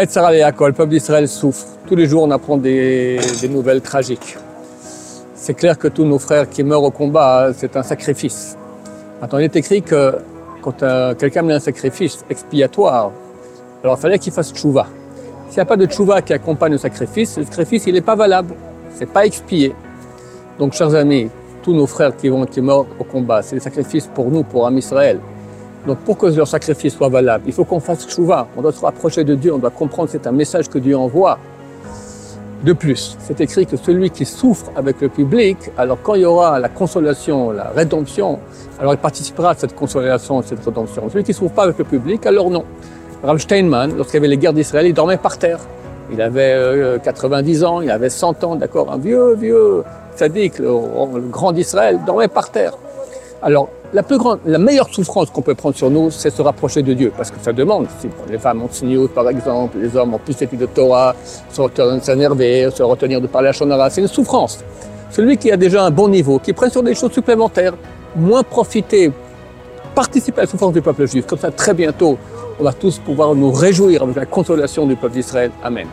Et le peuple d'Israël souffre. Tous les jours, on apprend des, des nouvelles tragiques. C'est clair que tous nos frères qui meurent au combat, c'est un sacrifice. Maintenant, il est écrit que quand euh, quelqu'un met un sacrifice expiatoire, alors il fallait qu'il fasse tchouva. S'il n'y a pas de tchouva qui accompagne le sacrifice, le sacrifice, il n'est pas valable. C'est pas expié. Donc, chers amis, tous nos frères qui vont, qui meurent au combat, c'est des sacrifices pour nous, pour Am Israël. Donc, pour que leur sacrifice soit valable, il faut qu'on fasse tchouva. On doit se rapprocher de Dieu, on doit comprendre que c'est un message que Dieu envoie. De plus, c'est écrit que celui qui souffre avec le public, alors quand il y aura la consolation, la rédemption, alors il participera à cette consolation, à cette rédemption. Celui qui ne souffre pas avec le public, alors non. Rav Steinman, lorsqu'il y avait les guerres d'Israël, il dormait par terre. Il avait euh, 90 ans, il avait 100 ans, d'accord, un vieux, vieux sadique, le, le grand d'Israël, dormait par terre. Alors, la plus meilleure souffrance qu'on peut prendre sur nous, c'est se rapprocher de Dieu, parce que ça demande. Si les femmes ont signé, par exemple, les hommes ont plus d'études de Torah, se retenir de s'énerver, se retenir de parler à Shonara, c'est une souffrance. Celui qui a déjà un bon niveau, qui prend sur des choses supplémentaires, moins profiter, participer à la souffrance du peuple juif, comme ça très bientôt, on va tous pouvoir nous réjouir avec la consolation du peuple d'Israël. Amen.